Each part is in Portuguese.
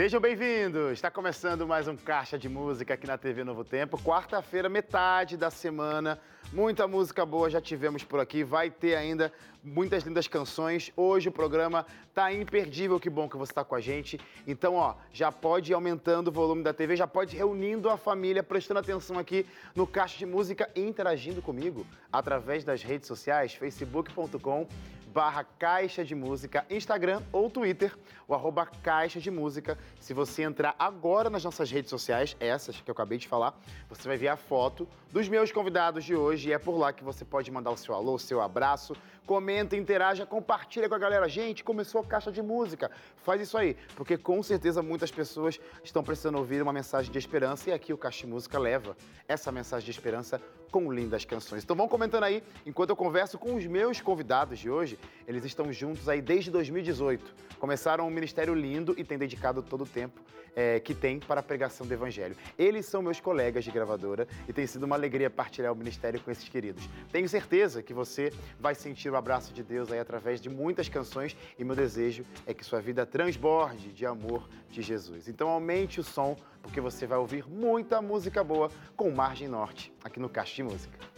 Sejam bem-vindos! Está começando mais um Caixa de Música aqui na TV Novo Tempo. Quarta-feira, metade da semana. Muita música boa já tivemos por aqui. Vai ter ainda muitas lindas canções. Hoje o programa tá imperdível. Que bom que você está com a gente. Então, ó, já pode ir aumentando o volume da TV, já pode ir reunindo a família, prestando atenção aqui no Caixa de Música e interagindo comigo através das redes sociais, facebook.com barra Caixa de Música, Instagram ou Twitter, o arroba Caixa de Música. Se você entrar agora nas nossas redes sociais, essas que eu acabei de falar, você vai ver a foto dos meus convidados de hoje e é por lá que você pode mandar o seu alô, o seu abraço, comenta, interaja, compartilha com a galera. Gente, começou a Caixa de Música, faz isso aí, porque com certeza muitas pessoas estão precisando ouvir uma mensagem de esperança e aqui o Caixa de Música leva essa mensagem de esperança com lindas canções. Então vão comentando aí, enquanto eu converso com os meus convidados de hoje, eles estão juntos aí desde 2018. Começaram um ministério lindo e têm dedicado todo o tempo é, que tem para a pregação do Evangelho. Eles são meus colegas de gravadora e tem sido uma alegria partilhar o ministério com esses queridos. Tenho certeza que você vai sentir o abraço de Deus aí através de muitas canções e meu desejo é que sua vida transborde de amor de Jesus. Então aumente o som porque você vai ouvir muita música boa com Margem Norte aqui no Caixa de Música.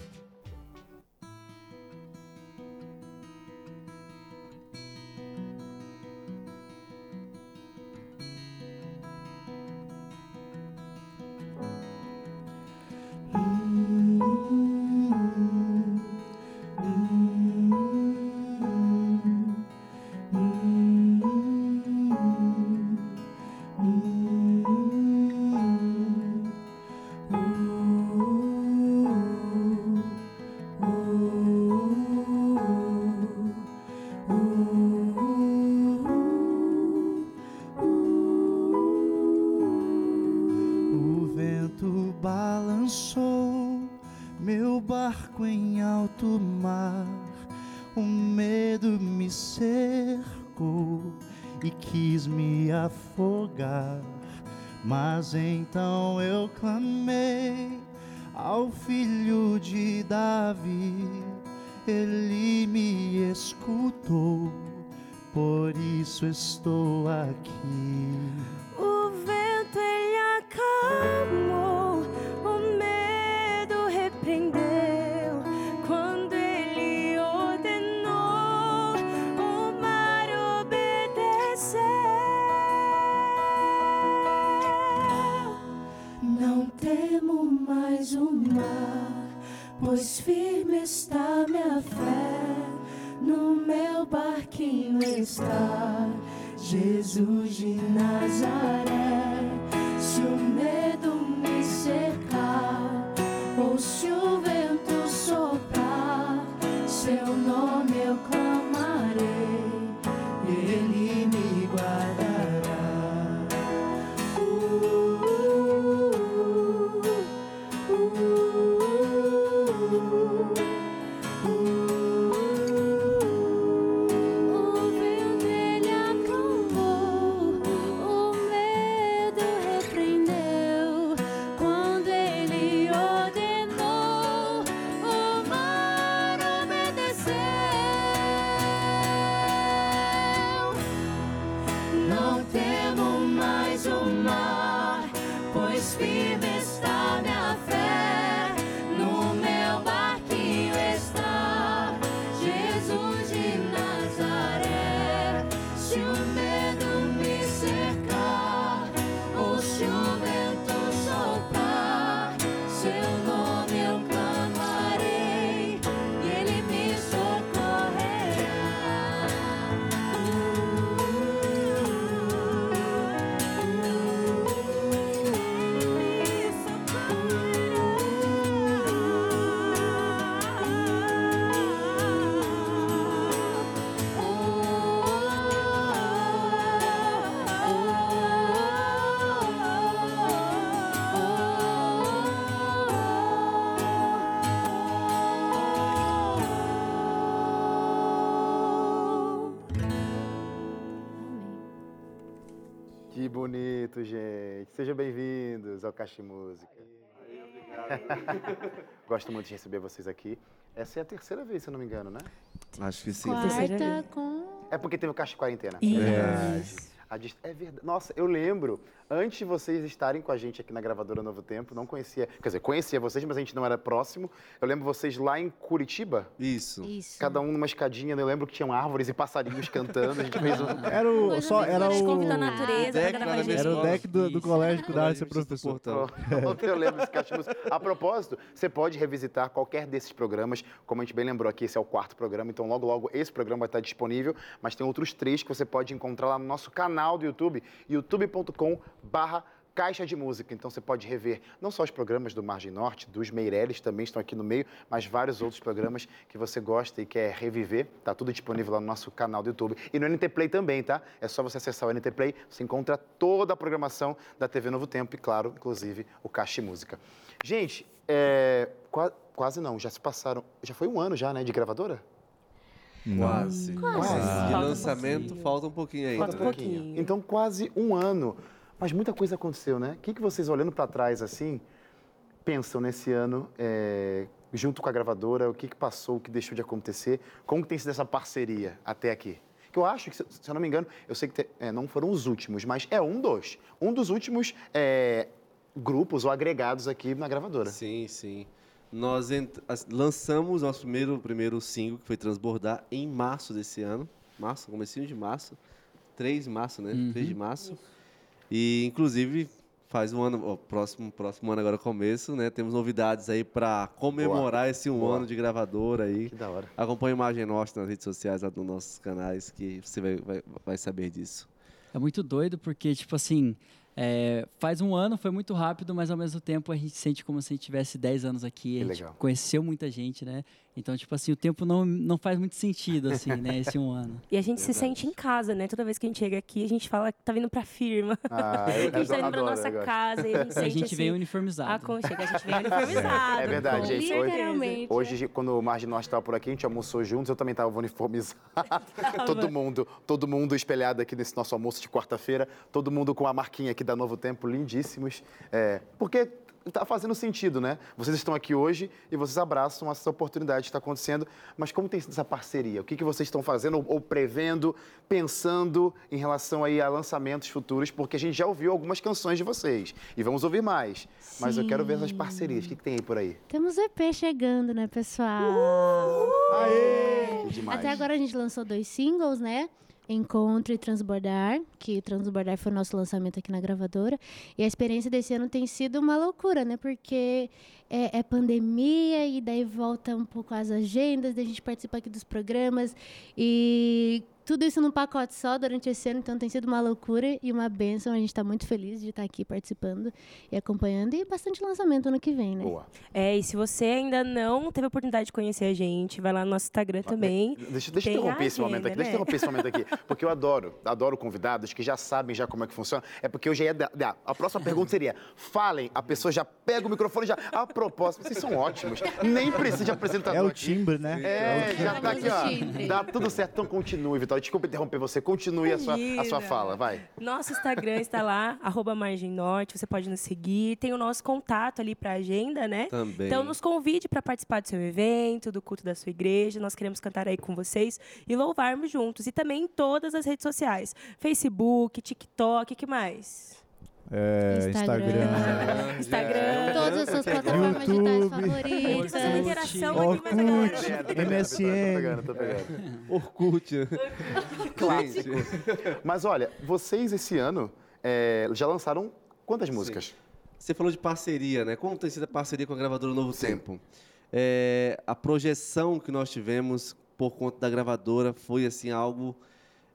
Minha fé. No meu barquinho está Jesus de Nazaré. Se o medo me cercar, ou se o vento soprar, seu nome eu Sejam bem-vindos ao Caixa Música. Gosto muito de receber vocês aqui. Essa é a terceira vez, se eu não me engano, né? Acho que sim. Quarta com. É porque teve o Caixa Quarentena. Isso. Verdade. É verdade. Nossa, eu lembro, antes de vocês estarem com a gente aqui na gravadora Novo Tempo, não conhecia, quer dizer, conhecia vocês, mas a gente não era próximo. Eu lembro vocês lá em Curitiba, Isso. Isso. cada um numa escadinha, né? eu lembro que tinham árvores e passarinhos cantando, a gente fez um... Era o. Coisa Só, era o. Convida a natureza Deck. Era o deck do, do colégio que de ser professor. Eu lembro desse caixa. A propósito, você pode revisitar qualquer desses programas. Como a gente bem lembrou aqui, esse é o quarto programa, então logo, logo esse programa vai estar disponível. Mas tem outros três que você pode encontrar lá no nosso canal do YouTube, youtube.com barra Caixa de Música. Então você pode rever não só os programas do Margem Norte, dos Meireles também estão aqui no meio, mas vários outros programas que você gosta e quer reviver. Tá tudo disponível lá no nosso canal do YouTube. E no NT Play também, tá? É só você acessar o NT Play, você encontra toda a programação da TV Novo Tempo e, claro, inclusive o Caixa de Música. Gente, é, qua- quase não, já se passaram. Já foi um ano já, né, de gravadora? Quase. Quase. De Falta um lançamento, pouquinho. falta um pouquinho ainda. Falta um pouquinho. Então, quase um ano. Mas muita coisa aconteceu, né? O que, que vocês, olhando para trás assim, pensam nesse ano, é, junto com a gravadora? O que, que passou, o que deixou de acontecer? Como que tem sido essa parceria até aqui? Que eu acho que, se eu não me engano, eu sei que te- é, não foram os últimos, mas é um dos. Um dos últimos é, grupos ou agregados aqui na gravadora. Sim, sim. Nós lançamos nosso primeiro, primeiro single, que foi Transbordar, em março desse ano. Março, comecinho de março. 3 de março, né? 3 de março. E, inclusive, faz um ano, ó, próximo, próximo ano agora começo, né? Temos novidades aí para comemorar esse um Boa. ano de gravadora aí. Que da hora. Acompanhe a Imagem Norte nas redes sociais, lá nos nossos canais, que você vai, vai, vai saber disso. É muito doido porque, tipo assim, é, faz um ano, foi muito rápido, mas ao mesmo tempo a gente sente como se a gente tivesse 10 anos aqui. Que a gente legal. conheceu muita gente, né? Então, tipo assim, o tempo não, não faz muito sentido, assim, né? Esse um ano. E a gente se sente em casa, né? Toda vez que a gente chega aqui, a gente fala que tá vindo pra firma. Ah, a eu, gente tá indo pra nossa casa e a gente A sente gente assim, veio uniformizado. aconchego. A gente vem uniformizado. É verdade, com gente. Literalmente. Hoje, quando o Margem Norte estava por aqui, a gente almoçou juntos, eu também estava uniformizado. todo mundo, todo mundo espelhado aqui nesse nosso almoço de quarta-feira, todo mundo com a marquinha aqui da Novo Tempo, lindíssimos. É, porque está fazendo sentido, né? Vocês estão aqui hoje e vocês abraçam essa oportunidade que está acontecendo, mas como tem sido essa parceria? O que, que vocês estão fazendo ou, ou prevendo, pensando em relação aí a lançamentos futuros? Porque a gente já ouviu algumas canções de vocês e vamos ouvir mais. Mas eu quero ver essas Sim. parcerias. O que, que tem aí por aí? Temos EP chegando, né, pessoal? Aê! Demais. Até agora a gente lançou dois singles, né? Encontro e Transbordar, que Transbordar foi o nosso lançamento aqui na gravadora. E a experiência desse ano tem sido uma loucura, né? Porque é, é pandemia e daí volta um pouco as agendas, daí a gente participa aqui dos programas e tudo isso num pacote só durante esse ano, então tem sido uma loucura e uma benção. A gente está muito feliz de estar aqui participando e acompanhando e bastante lançamento ano que vem, né? Boa. É, e se você ainda não teve a oportunidade de conhecer a gente, vai lá no nosso Instagram também. Deixa, deixa eu Tem interromper esse momento aqui. agenda, Deixa eu né? interromper esse momento aqui. Porque eu adoro, adoro convidados que já sabem já como é que funciona. É porque eu já ia dar. A próxima pergunta seria: falem, a pessoa já pega o microfone e já. A propósito, vocês são ótimos. Nem precisa de apresentador. É o timbre, né? É, já tá aqui, ó. timbre. Dá tudo certo, então continue, Vitória. Desculpa interromper você, continue a sua, a sua fala, vai. Nosso Instagram está lá, arroba Margem Norte, você pode nos seguir. Tem o nosso contato ali para agenda, né? Também. Então nos convide para participar do seu evento, do culto da sua igreja. Nós queremos cantar aí com vocês e louvarmos juntos. E também em todas as redes sociais: Facebook, TikTok, que mais? É, Instagram. Instagram. Instagram. Todas as suas plataformas digitais favoritas. Interação Orkut, MSN. Orkut. Clássico. Mas olha, vocês esse ano é, já lançaram quantas músicas? Você falou de parceria, né? Como tem sido a parceria com a gravadora Novo Sim. Tempo? É, a projeção que nós tivemos por conta da gravadora foi assim algo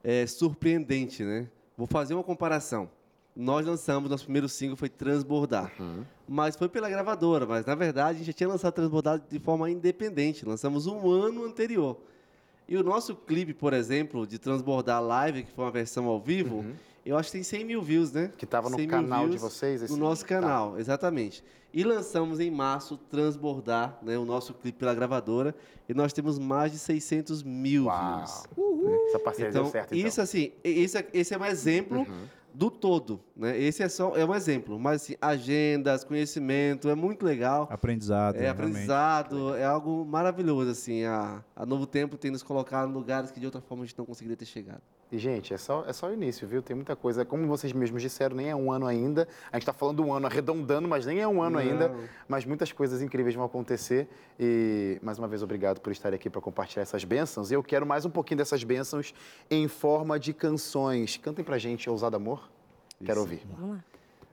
é, surpreendente, né? Vou fazer uma comparação. Nós lançamos, nosso primeiro single foi Transbordar. Mas foi pela gravadora, mas na verdade a gente já tinha lançado Transbordar de forma independente. Lançamos um ano anterior. E o nosso clipe, por exemplo, de Transbordar Live, que foi uma versão ao vivo, eu acho que tem 100 mil views, né? Que tava no 100 mil canal de vocês? esse- No nosso Tá. canal, exatamente. E lançamos em março Transbordar, né, o nosso clipe pela gravadora, e nós temos mais de 600 mil Uau. views. Essa parceria Então, deu certo, então. isso assim, esse, é- esse é um exemplo do todo, né? Esse é só é um exemplo, mas assim, agendas, conhecimento, é muito legal. Aprendizado. É realmente. aprendizado, é algo maravilhoso, assim. A, a Novo Tempo tem nos colocado em lugares que de outra forma a gente não conseguiria ter chegado. E, gente, é só, é só o início, viu? Tem muita coisa. Como vocês mesmos disseram, nem é um ano ainda. A gente está falando um ano arredondando, mas nem é um ano Não. ainda. Mas muitas coisas incríveis vão acontecer. E, mais uma vez, obrigado por estar aqui para compartilhar essas bênçãos. E eu quero mais um pouquinho dessas bênçãos em forma de canções. Cantem pra gente, Ousado Amor. Quero ouvir. Vamos lá.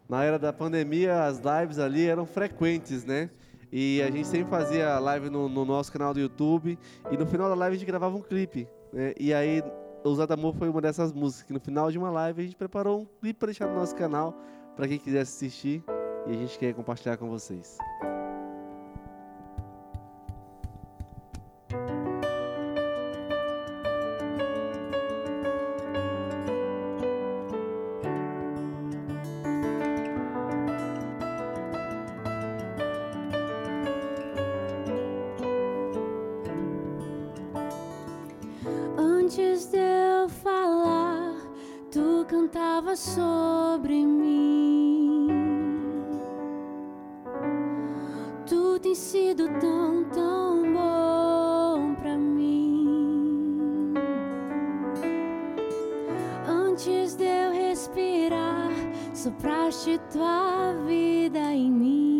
Na era da pandemia, as lives ali eram frequentes, né? E a gente sempre fazia live no, no nosso canal do YouTube. E no final da live a gente gravava um clipe. Né? E aí, Ousado Amor foi uma dessas músicas que no final de uma live a gente preparou um clipe para deixar no nosso canal, para quem quisesse assistir. E a gente quer compartilhar com vocês. Sido tão, tão bom pra mim. Antes de eu respirar, sopraste tua vida em mim.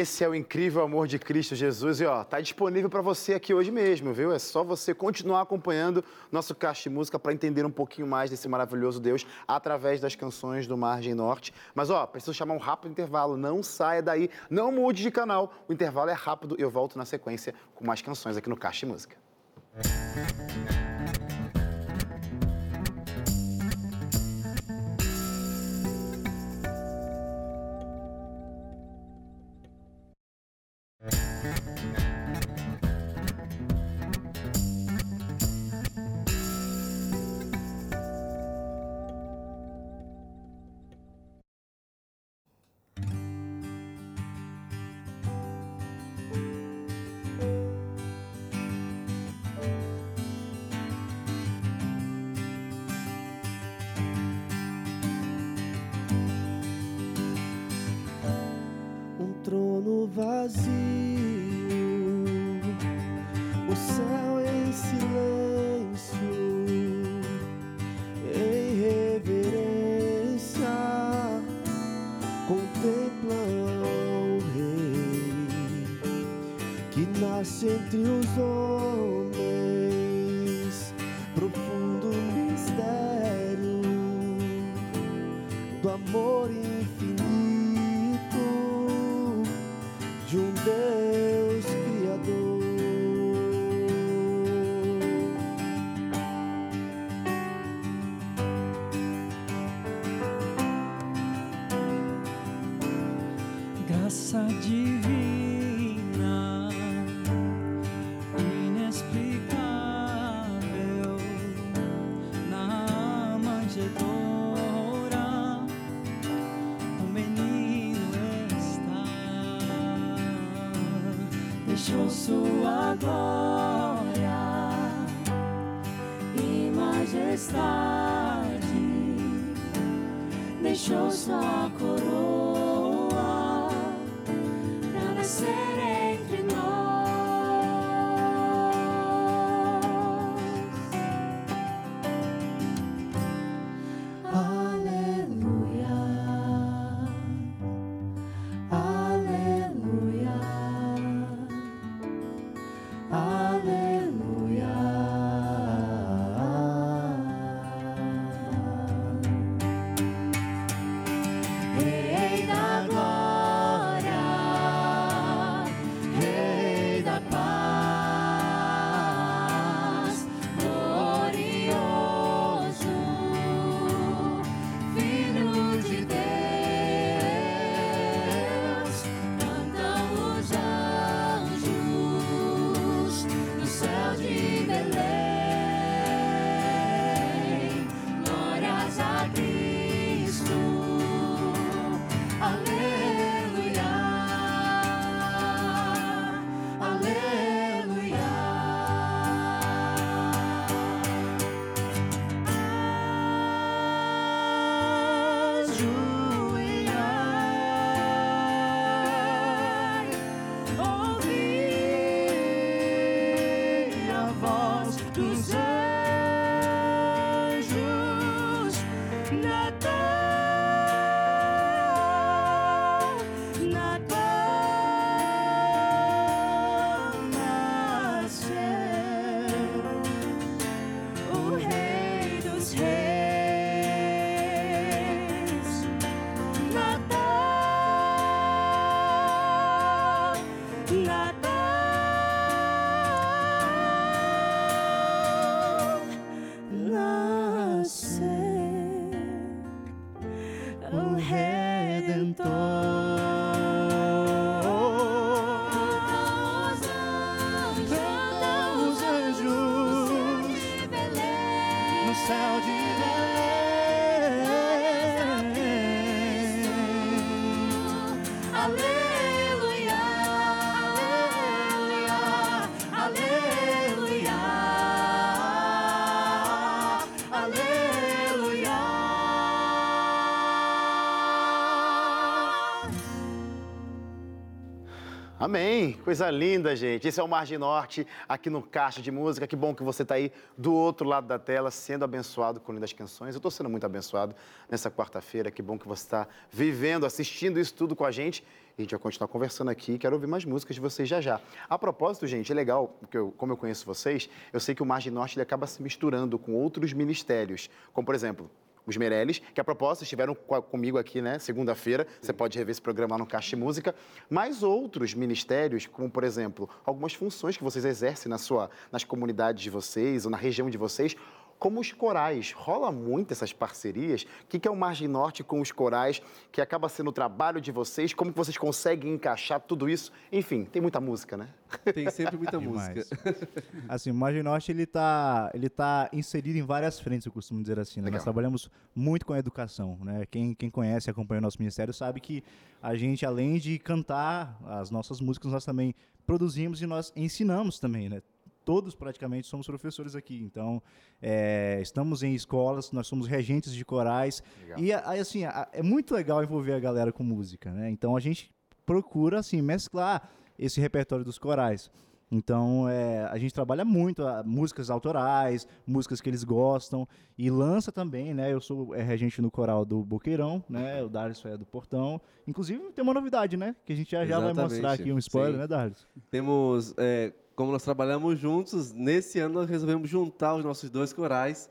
Esse é o incrível amor de Cristo Jesus e ó, tá disponível para você aqui hoje mesmo, viu? É só você continuar acompanhando nosso Caixa Música para entender um pouquinho mais desse maravilhoso Deus através das canções do Margem Norte. Mas ó, preciso chamar um rápido intervalo, não saia daí, não mude de canal. O intervalo é rápido e eu volto na sequência com mais canções aqui no Caixa de Música. Trono vazio, o céu em silêncio, em reverência, contemplam o Rei que nasce entre os homens, sua glória e majestade, deixou sua Amém. Coisa linda, gente. Esse é o Margem Norte, aqui no Caixa de Música. Que bom que você está aí do outro lado da tela, sendo abençoado com lindas canções. Eu estou sendo muito abençoado nessa quarta-feira. Que bom que você está vivendo, assistindo isso tudo com a gente. A gente vai continuar conversando aqui. Quero ouvir mais músicas de vocês já já. A propósito, gente, é legal, porque eu, como eu conheço vocês, eu sei que o Margem Norte ele acaba se misturando com outros ministérios. Como, por exemplo, os Meirelles, que a propósito estiveram co- comigo aqui, né, segunda-feira. Você pode rever esse programa lá no Caixa Música. Mas outros ministérios, como por exemplo, algumas funções que vocês exercem na sua, nas comunidades de vocês ou na região de vocês, como os corais. Rola muito essas parcerias. O que que é o Margem Norte com os corais, que acaba sendo o trabalho de vocês? Como vocês conseguem encaixar tudo isso? Enfim, tem muita música, né? Tem sempre muita música. Assim, o Margem Norte, ele tá, ele tá inserido em várias frentes, eu costumo dizer assim. né? Nós trabalhamos muito com a educação, né? Quem, quem conhece e acompanha o nosso ministério sabe que a gente, além de cantar as nossas músicas, nós também produzimos e nós ensinamos também, né? Todos praticamente somos professores aqui, então é, estamos em escolas, nós somos regentes de corais Legal. e assim é muito legal envolver a galera com música, né? Então a gente procura assim mesclar esse repertório dos corais. Então, é, a gente trabalha muito a, músicas autorais, músicas que eles gostam, e lança também, né? Eu sou é, regente no coral do Boqueirão, né? O Darius é do Portão. Inclusive, tem uma novidade, né? Que a gente já, já vai mostrar aqui um spoiler, sim. né, Darius? Temos, é, como nós trabalhamos juntos, nesse ano nós resolvemos juntar os nossos dois corais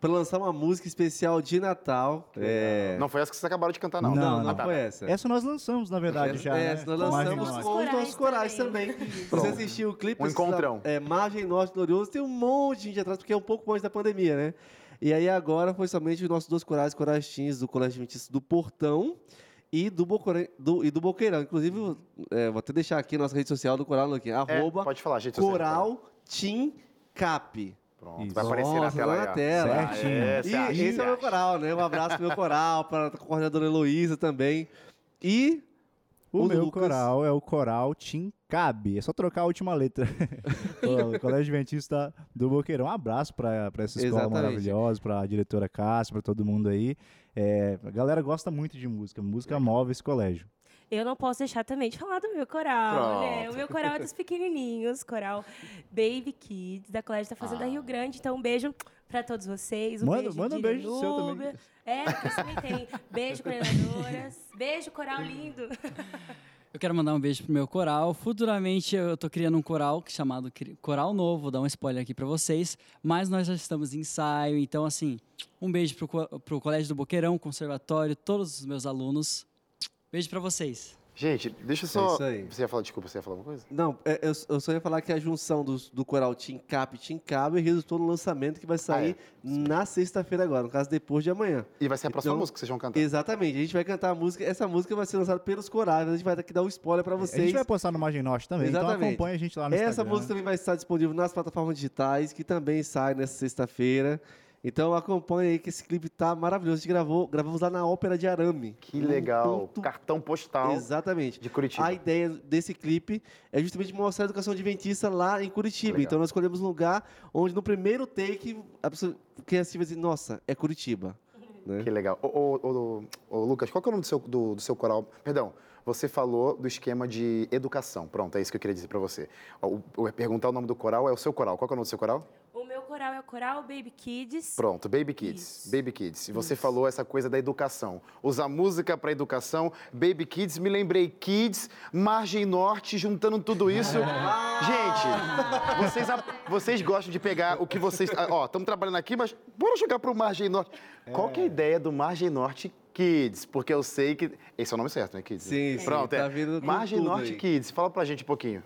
para lançar uma música especial de Natal. É, Não foi essa que vocês acabaram de cantar, não. Não, não, não. Ah, tá. foi essa. Essa nós lançamos, na verdade, já. É, né? essa nós Com lançamos com Norte. os nossos corais também. Se você assistiu o clipe, Um encontrão. É, Margem Norte Glorioso, tem um monte de gente atrás, porque é um pouco antes da pandemia, né? E aí agora foi somente os nossos dois corais, corais teens do Colégio Adventista do Portão e do, Bocore... do, e do Boqueirão. Inclusive, é, vou até deixar aqui a nossa rede social do Coral aqui, É, arroba pode falar, gente. Coral Team Cap. Pronto, Isso. vai aparecer na Nossa, tela lá aí. na tela. Certinho. É, E você acha? esse é o meu coral, né? Um abraço pro meu coral, para a coordenadora Heloísa também. E O, O meu Lucas. coral é o coral Tim Cabe. É só trocar a última letra. o Colégio Adventista do Boqueirão. Um abraço para essa escola Exatamente. maravilhosa, para a diretora Cássia, para todo mundo aí. É, a galera gosta muito de música. Música move esse colégio. Eu não posso deixar também de falar do meu coral, né? O meu coral é dos pequenininhos, coral Baby Kids, da Colégio da Fazenda Rio Grande. Então, um beijo pra todos vocês. Um Manda- beijo manda um beijo seu também. É, que você também tem. Beijo, coordenadoras. Beijo, coral lindo. Eu quero mandar um beijo pro meu coral. Futuramente eu tô criando um coral chamado Coral Novo, vou dar um spoiler aqui para vocês, mas nós já estamos em ensaio, então assim, um beijo pro, pro Colégio do Boqueirão, Conservatório, todos os meus alunos. Beijo para vocês. Gente, deixa eu só. isso aí. Você ia falar, desculpa, você ia falar alguma coisa? Não, é, eu, eu só ia falar que a junção dos- do, coral Team Cap e Team Cabo resultou no lançamento que vai sair na sexta-feira agora, no caso depois de amanhã. E vai ser a próxima Então, música que vocês vão cantar. Exatamente, a gente vai cantar a música, essa música vai ser lançada pelos corais, a gente vai aqui dar um spoiler para A vocês. gente vai postar no Margem Norte também, então Exatamente. acompanha a gente lá no Essa Instagram. música também vai estar disponível nas plataformas digitais, que também sai nessa sexta-feira. Então acompanha aí que esse clipe tá maravilhoso. A gente gravou, gravamos lá na Ópera de Arame. Que legal. ponto- Cartão postal Exatamente. de Curitiba. A ideia desse clipe é justamente mostrar a educação adventista lá em Curitiba. Legal. Então nós escolhemos um lugar onde no primeiro take a pessoa quem assiste vai dizer, nossa, é Curitiba. Né? Que legal. Ô, ô, ô, ô, Lucas, qual que é o nome do seu, do, do seu coral? Perdão, você falou do esquema de educação. Pronto, é isso que eu queria dizer pra você. O, o- perguntar o nome do coral é o seu coral. Qual que é o nome do seu coral? O meu coral é o coral Baby Kids. Pronto, Baby Kids. Isso. Baby Kids. E você falou essa coisa da educação. Usar música para educação. Baby Kids, me lembrei Kids, Margem Norte, juntando tudo isso. Gente, vocês, vocês gostam de pegar o que vocês. ah, Ó, estamos trabalhando aqui, mas bora jogar pro Margem Norte. Qual que é a ideia do Margem Norte Kids? Porque eu sei que. Esse é o nome certo, né, Kids? Sim, sim, Pronto, tá é. vindo com Margem tudo Norte aí. Kids. Fala pra gente um pouquinho.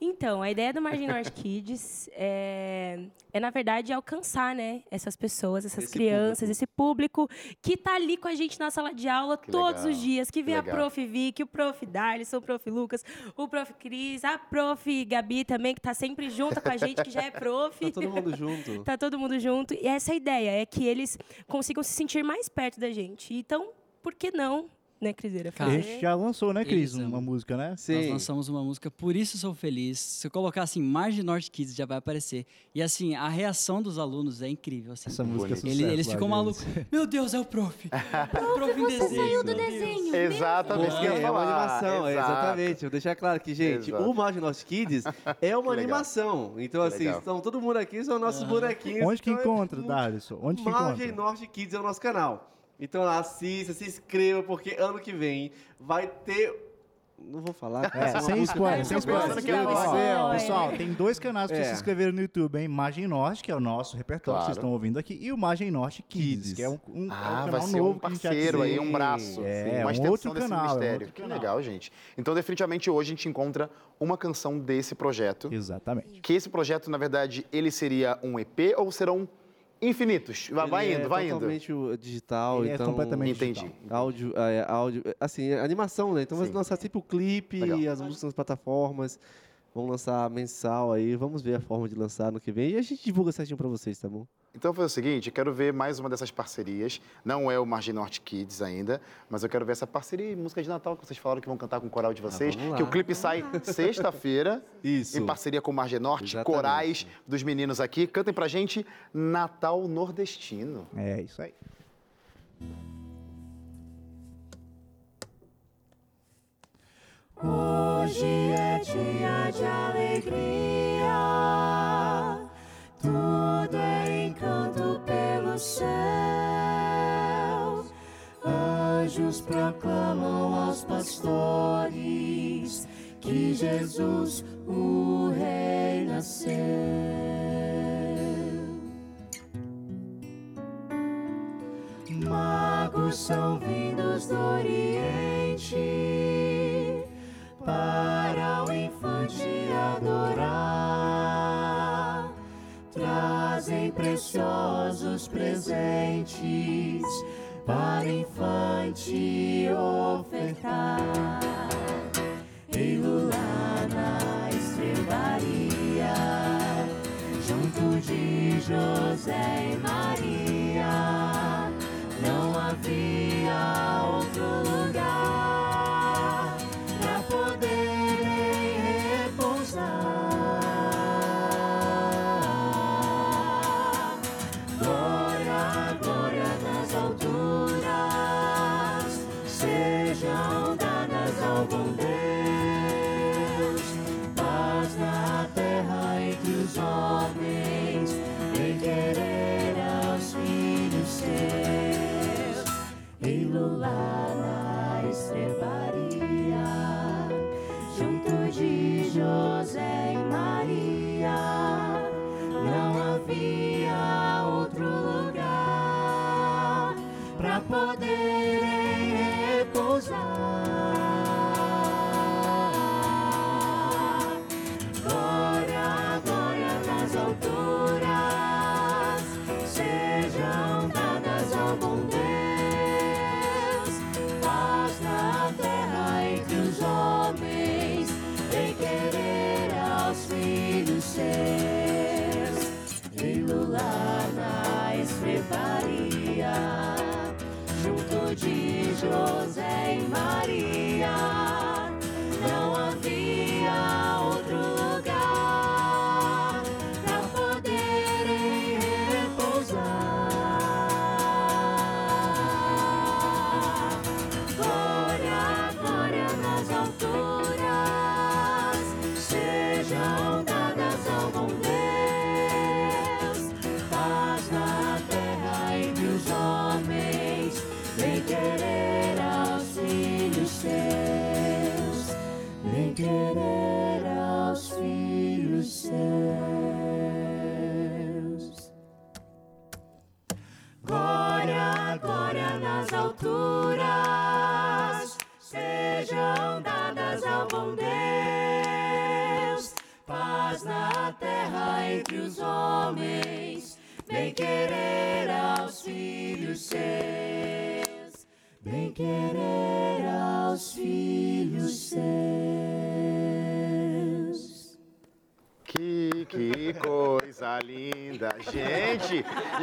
Então, a ideia do Margem Norte Kids é, é, na verdade, alcançar, né, essas pessoas, essas Esse crianças, público. esse público que tá ali com a gente na sala de aula Que todos legal, os dias, que que vê a legal. prof. Vicky, o prof. Darlison, o prof. Lucas, o prof. Cris, a prof. Gabi também, que tá sempre junto com a gente, que já é prof. Tá todo mundo junto. Tá todo mundo junto. E essa é a ideia, é que eles consigam se sentir mais perto da gente. Então, por que não né, Criseira? Cara, A gente já lançou, né, Cris? Eles Uma música, né? Nós Sim. lançamos uma música, Por Isso Sou Feliz. Se eu colocar assim, Margem Norte Kids, já vai aparecer. E assim, a reação dos alunos é incrível. Assim. Essa música é sucesso Ele- eles ficam malucos. Meu Deus, é o prof. O prof em desenho. saiu do desenho. Exatamente, É, é uma animação, é, Exato. exatamente. Vou deixar claro que, gente, Exato. o Margem Norte Kids é uma animação. Então, Que assim, legal. estão todo mundo aqui, são nossos bonequinhos. Onde que então é encontra, Darlison? Onde que Margem encontra? Norte Kids é o nosso canal. Então assista, se inscreva, porque ano que vem vai ter. Não vou falar. É, sem spoiler, sem spoiler. spoiler. pessoal, tem dois canais pra É. vocês se inscreverem no YouTube, hein? Margem Norte, que é o nosso repertório que vocês Claro. estão ouvindo aqui, e o Margem Norte Kids, Kids. que é um, um, é um Ah, canal vai ser novo um que parceiro aí, um braço. É, uma um extensão outro desse canal, é um mistério. outro que canal. legal, gente. Então, definitivamente, hoje a gente encontra uma canção desse projeto. Exatamente. Que esse projeto, na verdade, ele seria um EP ou serão infinitos? Vai, vai Ele indo, é vai indo. totalmente o- digital, Ele é então... completamente Entendi. digital. Áudio, é, áudio, é, assim, é animação, né? Então vai Sim. lançar sempre o clipe, Legal. as músicas nas plataformas. Vamos lançar mensal aí, vamos ver a forma de lançar no que vem. E a gente divulga certinho pra vocês, tá bom? Então, foi o seguinte, eu quero ver mais uma dessas parcerias. Não é o Margem Norte Kids ainda, mas eu quero ver essa parceria e música de Natal que vocês falaram que vão cantar com o coral de vocês. vamos lá. que o clipe sai sexta-feira, Isso. em parceria com o Margem Norte, Exatamente. corais dos meninos aqui. Cantem pra gente Natal Nordestino. É isso aí. Hoje é dia de alegria, pelo céu. Anjos proclamam aos pastores que Jesus, o Rei, nasceu. Magos são vindos do Oriente para o infante adorar. Trazem preciosos presentes para infante ofertar. Ei, Lula na estrebaria, junto de José e Maria,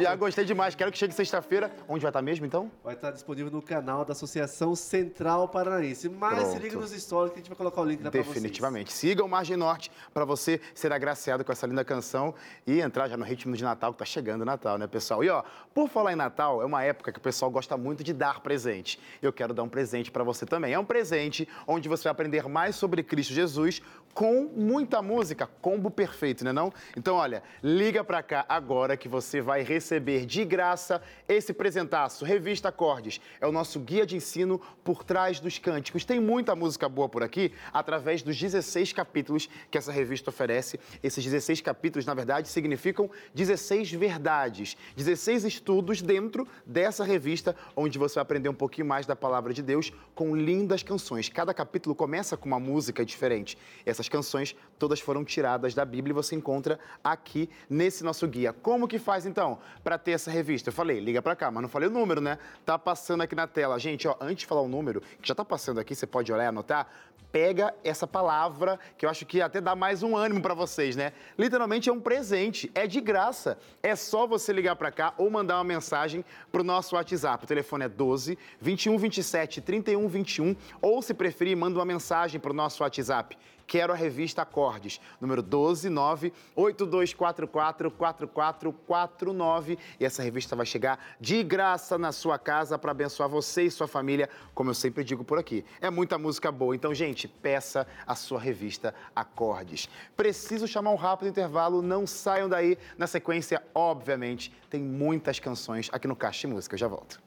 Já gostei demais. Quero que chegue sexta-feira. Onde vai estar mesmo, então? Estar disponível no canal da Associação Central Paranaense. Mas se Pronto. liga nos stories que a gente vai colocar o link lá pra vocês. Definitivamente. Siga o Margem Norte para você ser agraciado com essa linda canção e entrar já no ritmo de Natal, que tá chegando o Natal, né, pessoal? E ó, por falar em Natal, é uma época que o pessoal gosta muito de dar presente. Eu quero dar um presente para você também. É um presente onde você vai aprender mais sobre Cristo Jesus com muita música, combo perfeito, né não? Então, olha, liga para cá agora que você vai receber de graça esse presentaço, Revista Acordes. É o nosso guia de ensino por trás dos cânticos. Tem muita música boa por aqui, através dos 16 capítulos que essa revista oferece. Esses 16 capítulos, na verdade, significam 16 verdades, 16 estudos dentro dessa revista, onde você vai aprender um pouquinho mais da palavra de Deus com lindas canções. Cada capítulo começa com uma música diferente. Essas canções todas foram tiradas da Bíblia e você encontra aqui nesse nosso guia. Como que faz então para ter essa revista? Eu falei, liga para cá, mas não falei o número, né? Tá passando aqui na tela. Gente, ó, antes de falar o número, que já tá passando aqui, você pode olhar e anotar. Pega essa palavra, que eu acho que até dá mais um ânimo para vocês, né? Literalmente é um presente, é de graça. É só você ligar para cá ou mandar uma mensagem pro nosso WhatsApp. O telefone é 12 21 27 31 21 ou se preferir, manda uma mensagem pro nosso WhatsApp. Quero a revista Acordes, número 12982444449. E essa revista vai chegar de graça na sua casa para abençoar você e sua família, como eu sempre digo por aqui. É muita música boa, então, gente, peça a sua revista Acordes. Preciso chamar um rápido intervalo, não saiam daí. Na sequência, obviamente, tem muitas canções aqui no Caixa de Música. Eu já volto.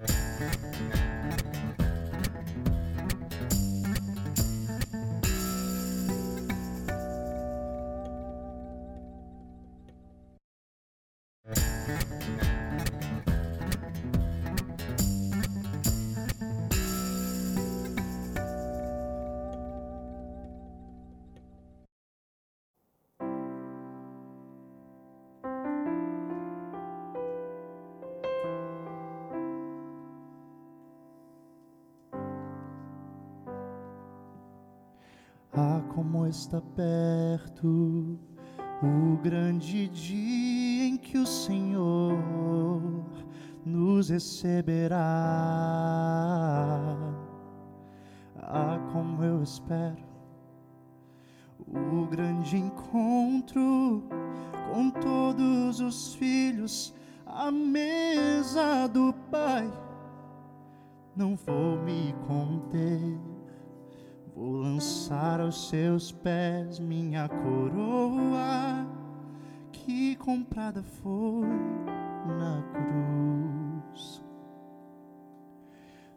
Ah, está perto o grande dia em que o Senhor nos receberá. Ah, como eu espero o grande encontro com todos os filhos à mesa do Pai. Não vou me conter. Vou lançar aos seus pés minha coroa, que comprada foi na cruz.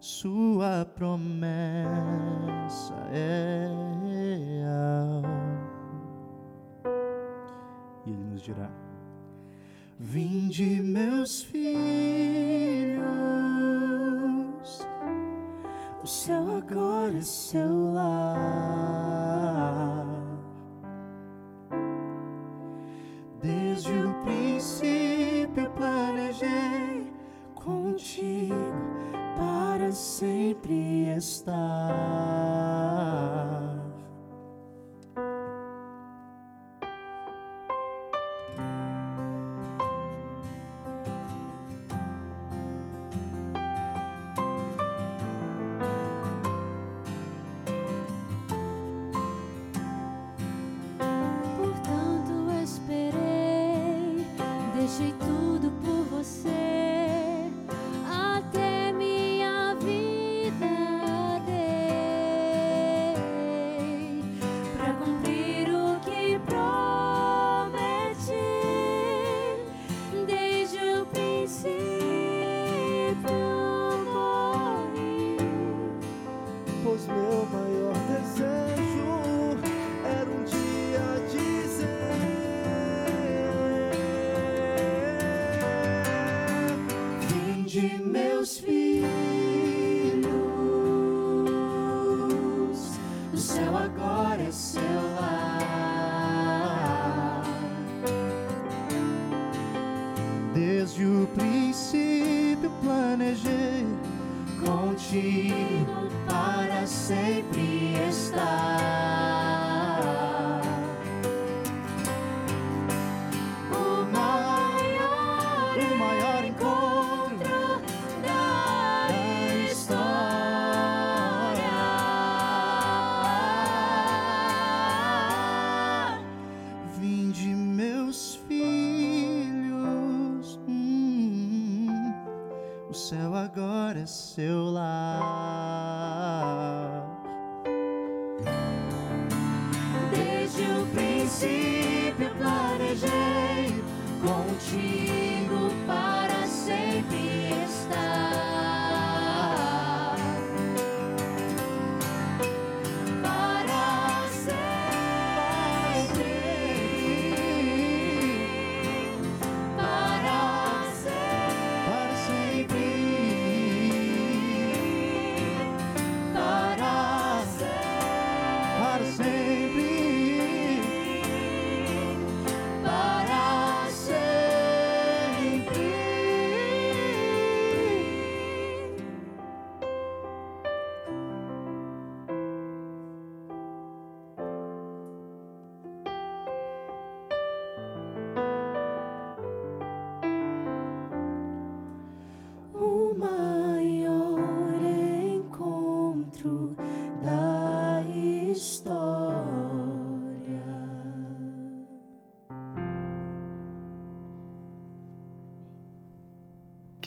Sua promessa é real. E ele nos dirá: Vinde, meus filhos. Céu agora é seu lar. Desde o princípio planejei contigo para sempre estar.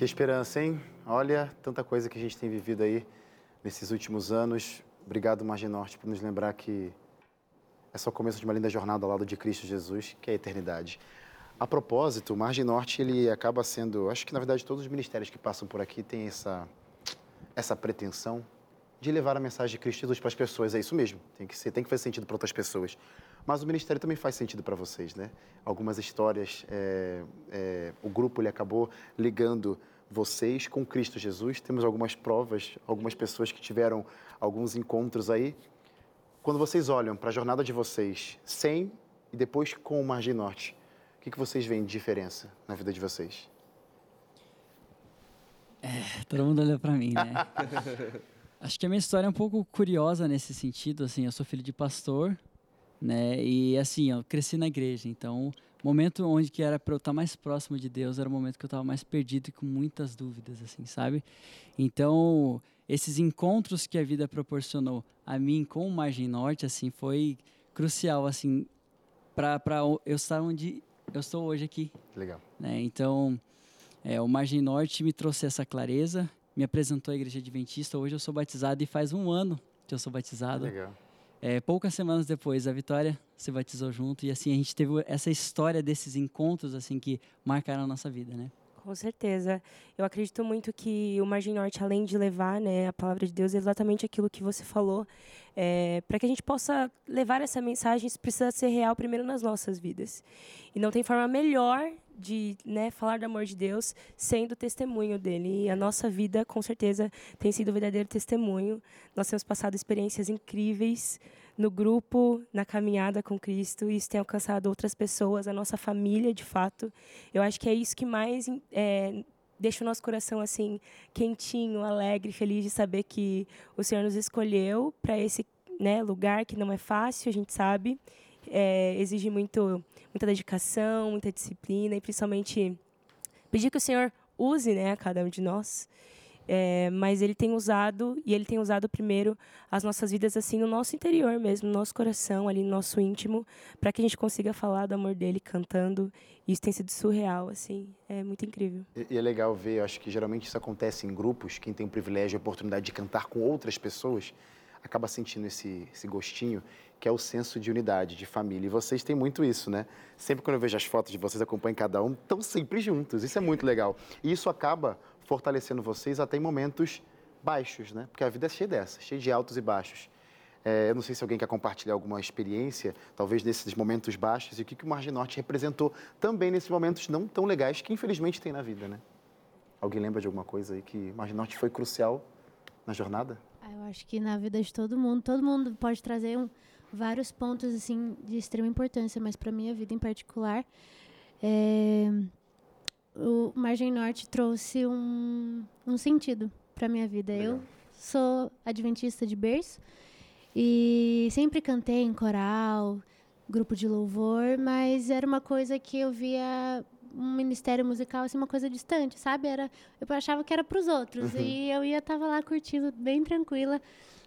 Que esperança, hein? Olha, tanta coisa que a gente tem vivido aí nesses últimos anos. Obrigado, Margem Norte, por nos lembrar que é só o começo de uma linda jornada ao lado de Cristo Jesus, que é a eternidade. A propósito, o Margem Norte, ele acaba sendo... Acho que, na verdade, todos os ministérios que passam por aqui têm essa, essa pretensão de levar a mensagem de Cristo Jesus para as pessoas. É isso mesmo, tem que, ser, tem que fazer sentido para outras pessoas. Mas o ministério também faz sentido para vocês, né? Algumas histórias, é, é, o grupo ele acabou ligando vocês com Cristo Jesus. Temos algumas provas, algumas pessoas que tiveram alguns encontros aí. Quando vocês olham para a jornada de vocês sem e depois com o Margem Norte, o que, que vocês veem de diferença na vida de vocês? Todo mundo olha pra mim, né? Acho que a minha história é um pouco curiosa nesse sentido, assim, eu sou filho de pastor, né? E assim, eu cresci na igreja, então, momento onde que era para eu estar mais próximo de Deus era o momento que eu estava mais perdido e com muitas dúvidas, assim, sabe? Então, esses encontros que a vida proporcionou a mim com o Margem Norte, assim, foi crucial, assim, para eu estar onde eu estou hoje aqui, Legal. né? Então, é, o Margem Norte me trouxe essa clareza, me apresentou à Igreja Adventista. Hoje eu sou batizado e faz um ano que eu sou batizado. Legal. É, poucas semanas depois, a Vitória se batizou junto e assim a gente teve essa história desses encontros assim que marcaram a nossa vida, né? Com certeza. Eu acredito muito que o Margem Norte, além de levar né, a palavra de Deus, é exatamente aquilo que você falou. É, para que a gente possa levar essa mensagem, isso precisa ser real primeiro nas nossas vidas. E não tem forma melhor de né, falar do amor de Deus sendo testemunho dele. E a nossa vida, com certeza, tem sido um verdadeiro testemunho. Nós temos passado experiências incríveis no grupo, na caminhada com Cristo, e isso tem alcançado outras pessoas, a nossa família, de fato. Eu acho que é isso que mais é, deixa o nosso coração assim quentinho, alegre, feliz de saber que o Senhor nos escolheu para esse né, lugar que não é fácil, a gente sabe, é, exige muito, muita dedicação, muita disciplina e principalmente pedir que o Senhor use né, a cada um de nós. É, mas ele tem usado e ele tem usado primeiro as nossas vidas assim no nosso interior mesmo, no nosso coração, ali no nosso íntimo, para que a gente consiga falar do amor dele cantando. Isso tem sido surreal, assim, é muito incrível. E, e é legal ver, eu acho que geralmente isso acontece em grupos, quem tem o privilégio e a oportunidade de cantar com outras pessoas, acaba sentindo esse, esse gostinho, que é o senso de unidade, de família. E vocês têm muito isso, né? Sempre quando eu vejo as fotos de vocês, acompanho cada um, tão sempre juntos. Isso é muito legal. E isso acaba fortalecendo vocês até em momentos baixos, né? Porque a vida é cheia dessa, cheia de altos e baixos. É, eu não sei se alguém quer compartilhar alguma experiência, talvez nesses momentos baixos, e o que, que o Margem Norte representou também nesses momentos não tão legais que infelizmente tem na vida, né? Alguém lembra de alguma coisa aí que Margem Norte foi crucial na jornada? Ah, eu acho que na vida de todo mundo, todo mundo pode trazer um, vários pontos assim de extrema importância, mas para minha vida em particular, é, o Margem Norte trouxe um, um sentido para minha vida. Legal. Eu sou adventista de berço e sempre cantei em coral, grupo de louvor, mas era uma coisa que eu via um ministério musical assim uma coisa distante, sabe? Era eu achava que era para os outros e eu ia tava lá curtindo bem tranquila,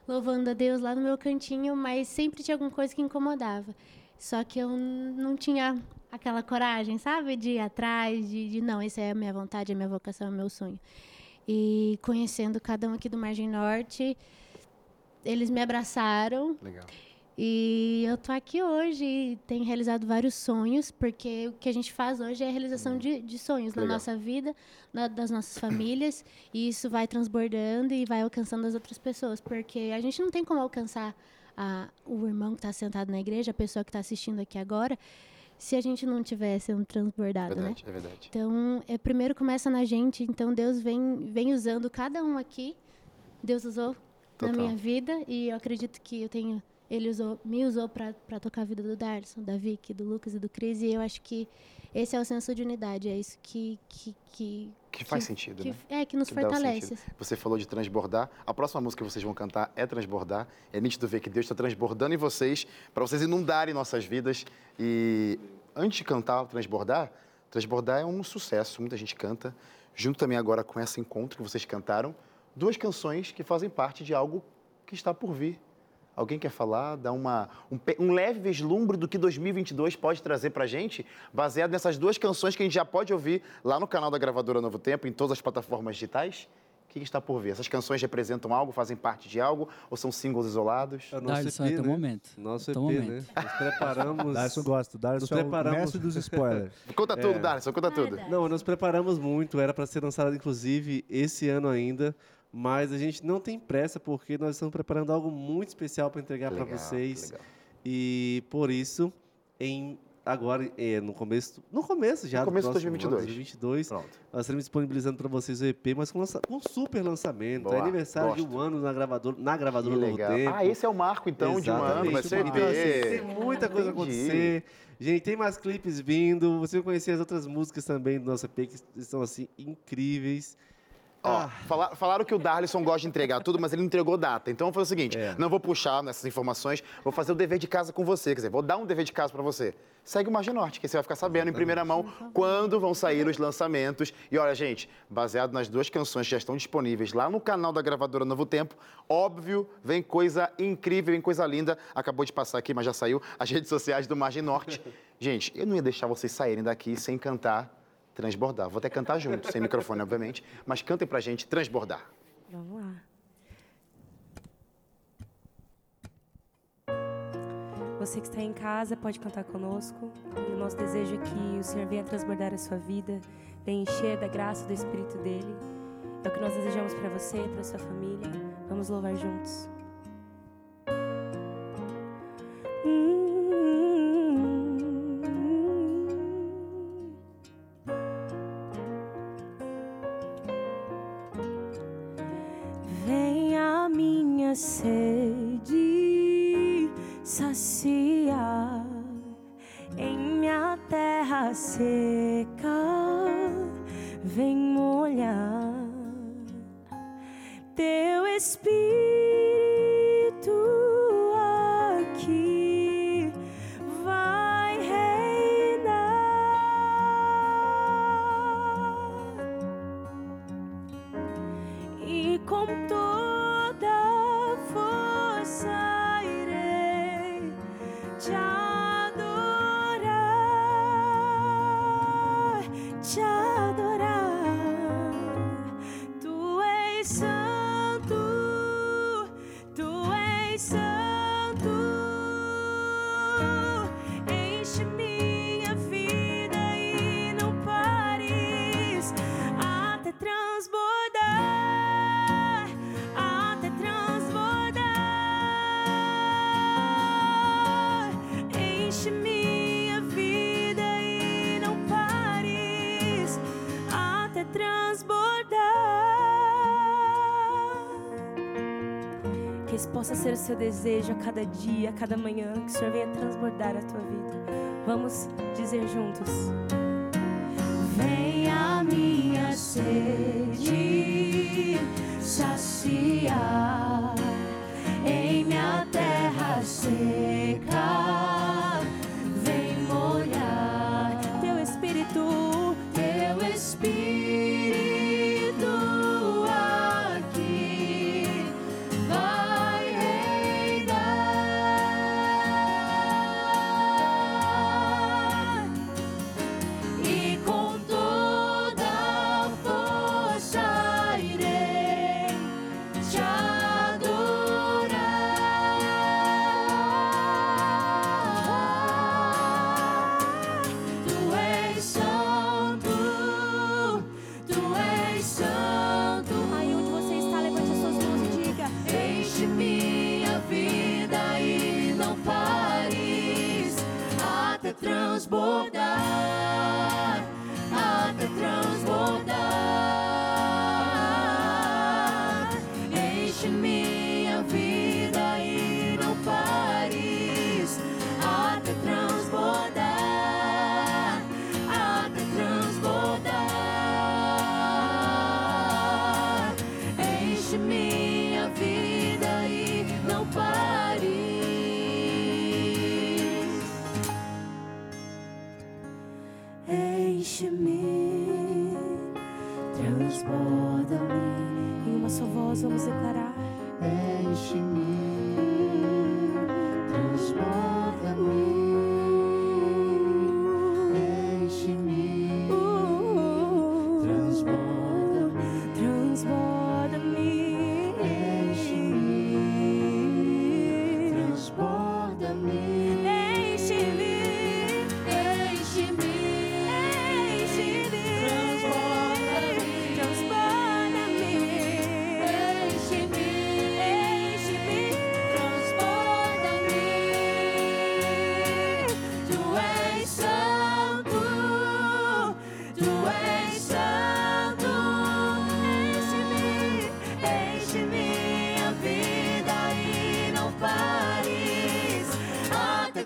louvando a Deus lá no meu cantinho, mas sempre tinha alguma coisa que incomodava. Só que eu não tinha aquela coragem, sabe? De ir atrás, de, de não, essa é a minha vontade, é a minha vocação, é o meu sonho. E conhecendo cada um aqui do Margem Norte, eles me abraçaram Legal. e eu tô aqui hoje e tenho realizado vários sonhos, porque o que a gente faz hoje é a realização de, de sonhos na Legal. nossa vida, na- das nossas famílias, e isso vai transbordando e vai alcançando as outras pessoas, porque a gente não tem como alcançar a- o irmão que está sentado na igreja, a pessoa que está assistindo aqui agora, se a gente não tiver sendo transbordado, né? Verdade, é verdade. Então, é, primeiro começa na gente, então Deus vem, vem usando cada um aqui. Deus usou Total. na minha vida e eu acredito que eu tenho ele usou, me usou para tocar a vida do Darson, da Vicky, do Lucas e do Cris e eu acho que esse é o senso de unidade, é isso que que que, Que faz sentido, que- né? é que nos Que fortalece. Você falou de transbordar. A próxima música que vocês vão cantar é Transbordar. É nítido ver que Deus está transbordando em vocês para vocês inundarem nossas vidas. E antes de cantar Transbordar, Transbordar é um sucesso, muita gente canta. Junto também agora com esse encontro que vocês cantaram, duas canções que fazem parte de algo que está por vir. Alguém quer falar, dar uma, um, um leve vislumbre do que 2022 pode trazer pra gente, baseado nessas duas canções que a gente já pode ouvir lá no canal da gravadora Novo Tempo, em todas as plataformas digitais? O que que está por vir? Essas canções representam algo, fazem parte de algo, ou são singles isolados? É nosso Darlison, EP, é teu né? momento. Nosso EP, momento. né? Nós preparamos... Darson gosta. Darson Nos é o preparamos. mestre dos spoilers. Conta tudo, Darson, conta tudo. Não, nós preparamos muito, era para ser lançado inclusive esse ano ainda, mas a gente não tem pressa porque nós estamos preparando algo muito especial para entregar para vocês. E por isso, em agora é, no começo, no começo já No começo do de próximo 2022. ano, 2022, Pronto. nós estaremos disponibilizando para vocês o EP, mas com, lança- com um super lançamento, Boa, é aniversário de gosto. um ano na gravadora, na gravadora Novo. Tempo. Ah, esse é o marco, então, de um ano, vai Exatamente. ser Então, assim, tem muita coisa Entendi. acontecer. Gente, tem mais clipes vindo. Você vai conhecer as outras músicas também do nosso EP que estão assim incríveis. Ó, Ah. fala- falaram que o Darlison gosta de entregar tudo, mas ele não entregou data. Então foi o seguinte: É. não vou puxar nessas informações, vou fazer o dever de casa com você. Quer dizer, vou dar um dever de casa pra você. Segue o Margem Norte, que você vai ficar sabendo em primeira mão quando vão sair os lançamentos. E olha, gente, baseado nas duas canções que já estão disponíveis lá no canal da gravadora Novo Tempo, óbvio, vem coisa incrível, vem coisa linda. Acabou de passar aqui, mas já saiu as redes sociais do Margem Norte. Gente, eu não ia deixar vocês saírem daqui sem cantar Transbordar. Vou até cantar junto, sem microfone, obviamente. Mas cantem pra gente Transbordar. Vamos lá. Você que está em casa pode cantar conosco. E o nosso desejo é que o Senhor venha transbordar a sua vida, venha encher da graça do Espírito dele. É o que nós desejamos para você para sua família. Vamos louvar juntos. Possa ser o seu desejo a cada dia, a cada manhã, que o Senhor venha transbordar a tua vida. Vamos dizer juntos. Vem a minha sede saciar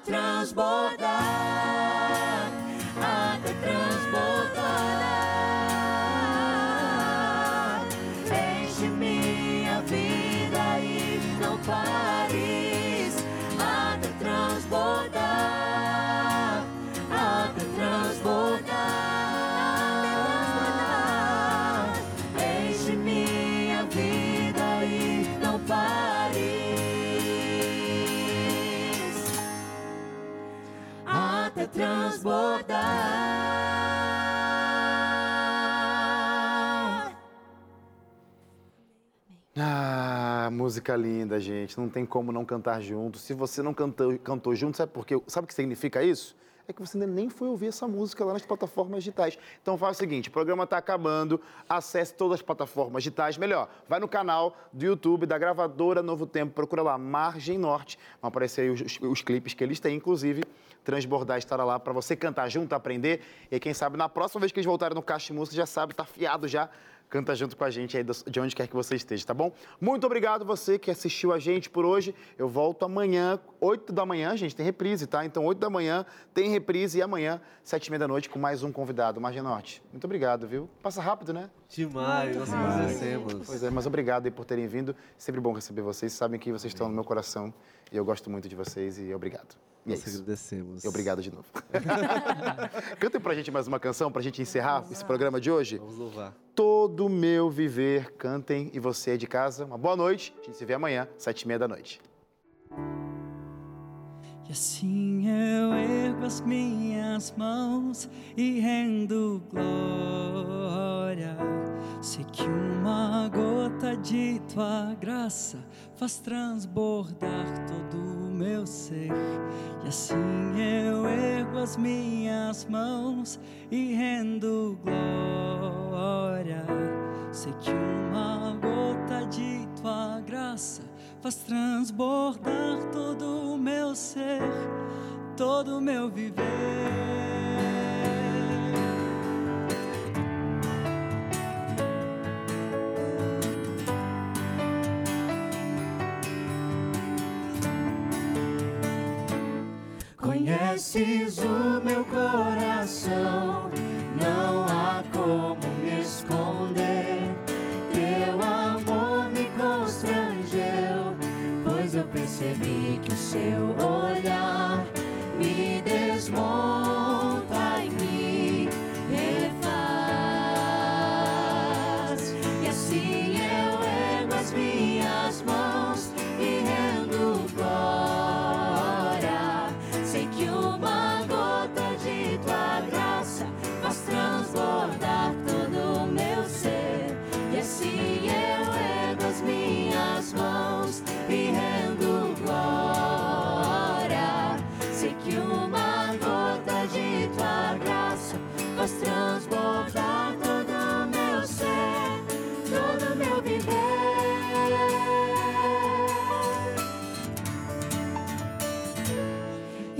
transbordar, transbordar. Ah, música linda, gente. Não tem como não cantar junto. Se você não cantou, cantou junto, sabe por quê? Sabe o que significa isso? É que você ainda nem foi ouvir essa música lá nas plataformas digitais. Então faz o seguinte, o programa está acabando, acesse todas as plataformas digitais. Melhor, vai no canal do YouTube da gravadora Novo Tempo, procura lá, Margem Norte. Vão aparecer aí os, os- os clipes que eles têm, inclusive. Transbordar estará lá para você cantar junto, aprender. E quem sabe, na próxima vez que eles voltarem no Caixa de Música, já sabe, tá afiado já canta junto com a gente aí de onde quer que você esteja, tá bom? Muito obrigado você que assistiu a gente por hoje. Eu volto amanhã, 8 da manhã, gente, tem reprise, tá? Então, 8 da manhã tem reprise e amanhã, 7 e meia da noite, com mais um convidado, Margem Norte. Muito obrigado, viu? Passa rápido, né? Demais, nós agradecemos. Pois é, mas obrigado aí por terem vindo. Sempre bom receber vocês. Sabem que vocês estão no meu coração e eu gosto muito de vocês e obrigado. E é Nós isso. agradecemos. E obrigado de novo. Cantem pra gente mais uma canção pra gente encerrar esse programa de hoje. Vamos louvar. Todo meu viver, cantem e você é de casa. Uma boa noite. A gente se vê amanhã, sete e meia da noite. E assim eu ergo as minhas mãos e rendo glória. Sei que uma gota de tua graça faz transbordar todo o meu ser. E assim eu ergo as minhas mãos e rendo glória. Sei que uma gota de tua graça faz transbordar todo o meu ser, todo o meu viver. Conheces o meu coração,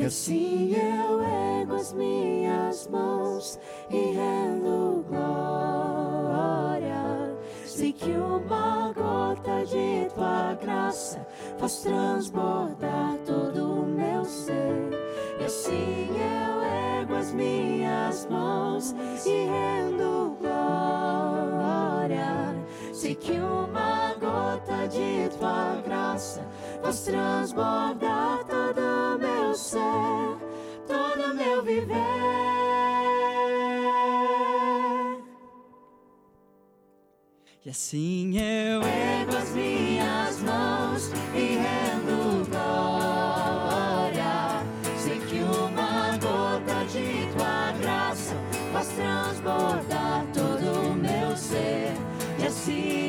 assim eu ergo as minhas mãos e rendo glória. Sei que uma gota de tua graça faz transbordar todo o meu ser. E assim eu ergo as minhas mãos e rendo glória. Sei que uma gota de tua graça faz transbordar todo você todo meu viver. E assim eu ergo as minhas mãos e rendo glória. Sei que uma gota de tua graça faz transbordar todo o meu ser. E assim